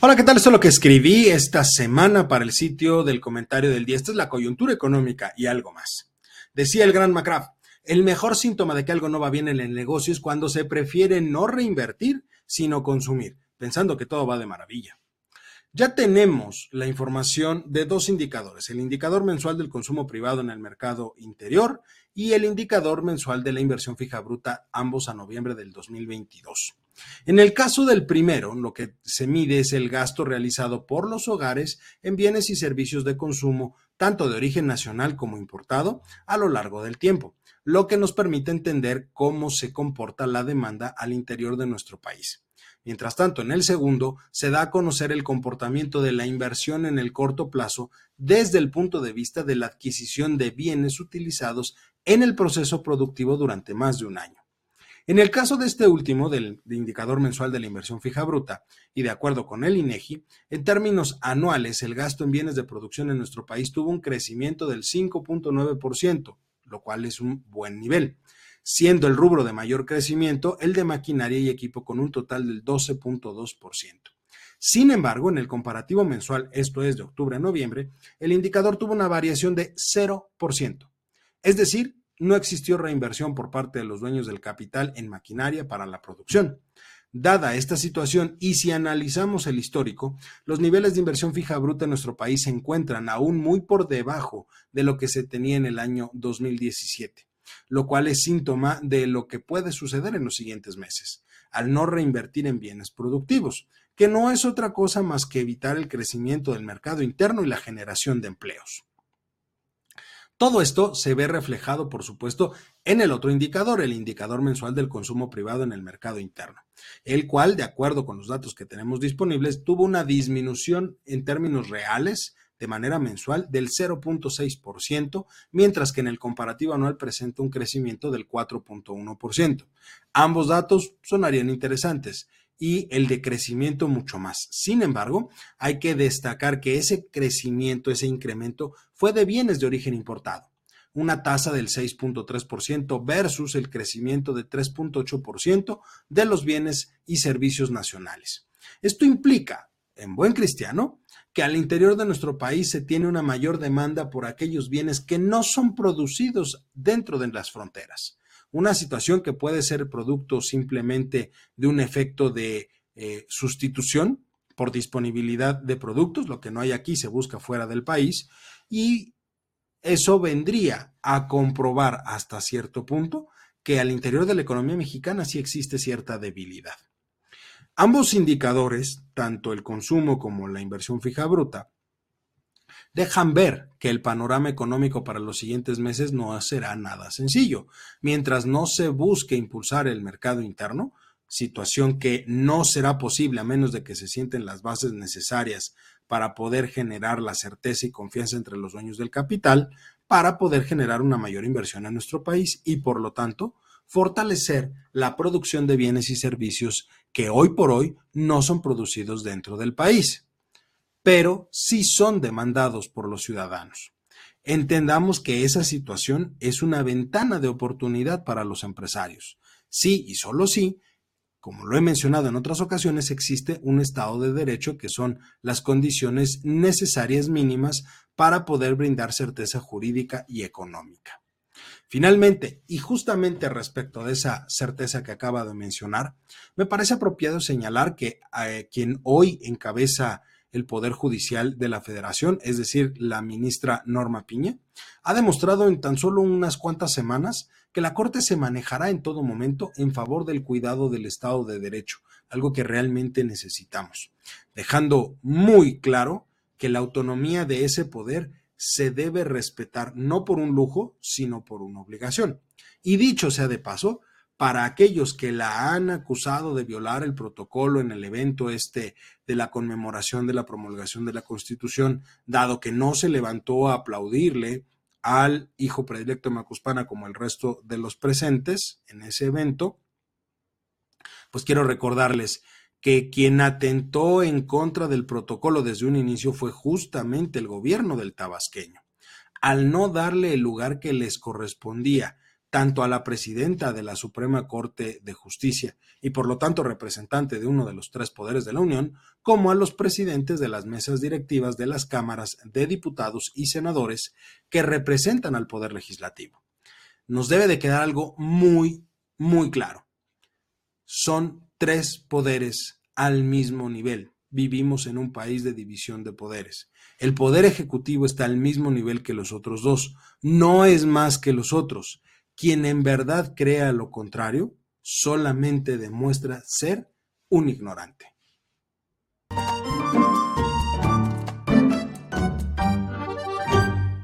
Hola, ¿qué tal? Esto es lo que escribí esta semana para el sitio del comentario del día. Esta es la coyuntura económica y algo más. Decía el gran McCraft, el mejor síntoma de que algo no va bien en el negocio es cuando se prefiere no reinvertir, sino consumir, pensando que todo va de maravilla. Ya tenemos la información de dos indicadores, el indicador mensual del consumo privado en el mercado interior y el indicador mensual de la inversión fija bruta, ambos a noviembre del 2022. En el caso del primero, lo que se mide es el gasto realizado por los hogares en bienes y servicios de consumo, tanto de origen nacional como importado, a lo largo del tiempo, lo que nos permite entender cómo se comporta la demanda al interior de nuestro país. Mientras tanto, en el segundo, se da a conocer el comportamiento de la inversión en el corto plazo desde el punto de vista de la adquisición de bienes utilizados en el proceso productivo durante más de un año. En el caso de este último, del indicador mensual de la inversión fija bruta, y de acuerdo con el INEGI, en términos anuales, el gasto en bienes de producción en nuestro país tuvo un crecimiento del 5.9%, lo cual es un buen nivel siendo el rubro de mayor crecimiento el de maquinaria y equipo con un total del 12.2%. Sin embargo, en el comparativo mensual, esto es de octubre a noviembre, el indicador tuvo una variación de 0%. Es decir, no existió reinversión por parte de los dueños del capital en maquinaria para la producción. Dada esta situación y si analizamos el histórico, los niveles de inversión fija bruta en nuestro país se encuentran aún muy por debajo de lo que se tenía en el año 2017 lo cual es síntoma de lo que puede suceder en los siguientes meses, al no reinvertir en bienes productivos, que no es otra cosa más que evitar el crecimiento del mercado interno y la generación de empleos. Todo esto se ve reflejado, por supuesto, en el otro indicador, el indicador mensual del consumo privado en el mercado interno, el cual, de acuerdo con los datos que tenemos disponibles, tuvo una disminución en términos reales de manera mensual del 0.6%, mientras que en el comparativo anual presenta un crecimiento del 4.1%. Ambos datos sonarían interesantes y el de crecimiento mucho más. Sin embargo, hay que destacar que ese crecimiento, ese incremento fue de bienes de origen importado, una tasa del 6.3% versus el crecimiento de 3.8% de los bienes y servicios nacionales. Esto implica, en buen cristiano, que al interior de nuestro país se tiene una mayor demanda por aquellos bienes que no son producidos dentro de las fronteras. Una situación que puede ser producto simplemente de un efecto de eh, sustitución por disponibilidad de productos, lo que no hay aquí se busca fuera del país, y eso vendría a comprobar hasta cierto punto que al interior de la economía mexicana sí existe cierta debilidad. Ambos indicadores, tanto el consumo como la inversión fija bruta, dejan ver que el panorama económico para los siguientes meses no será nada sencillo. Mientras no se busque impulsar el mercado interno, situación que no será posible a menos de que se sienten las bases necesarias para poder generar la certeza y confianza entre los dueños del capital, para poder generar una mayor inversión en nuestro país y, por lo tanto, fortalecer la producción de bienes y servicios que hoy por hoy no son producidos dentro del país, pero sí son demandados por los ciudadanos. Entendamos que esa situación es una ventana de oportunidad para los empresarios. Sí y solo sí, como lo he mencionado en otras ocasiones, existe un Estado de Derecho que son las condiciones necesarias mínimas para poder brindar certeza jurídica y económica. Finalmente, y justamente respecto de esa certeza que acaba de mencionar, me parece apropiado señalar que eh, quien hoy encabeza el Poder Judicial de la Federación, es decir, la ministra Norma Piña, ha demostrado en tan solo unas cuantas semanas que la Corte se manejará en todo momento en favor del cuidado del Estado de Derecho, algo que realmente necesitamos, dejando muy claro que la autonomía de ese poder se debe respetar no por un lujo, sino por una obligación. Y dicho sea de paso, para aquellos que la han acusado de violar el protocolo en el evento este de la conmemoración de la promulgación de la Constitución, dado que no se levantó a aplaudirle al hijo predilecto de Macuspana como el resto de los presentes en ese evento, pues quiero recordarles que quien atentó en contra del protocolo desde un inicio fue justamente el gobierno del tabasqueño, al no darle el lugar que les correspondía tanto a la presidenta de la Suprema Corte de Justicia y por lo tanto representante de uno de los tres poderes de la Unión, como a los presidentes de las mesas directivas de las cámaras de diputados y senadores que representan al Poder Legislativo. Nos debe de quedar algo muy, muy claro. Son tres poderes al mismo nivel. Vivimos en un país de división de poderes. El poder ejecutivo está al mismo nivel que los otros dos. No es más que los otros quien en verdad crea lo contrario solamente demuestra ser un ignorante.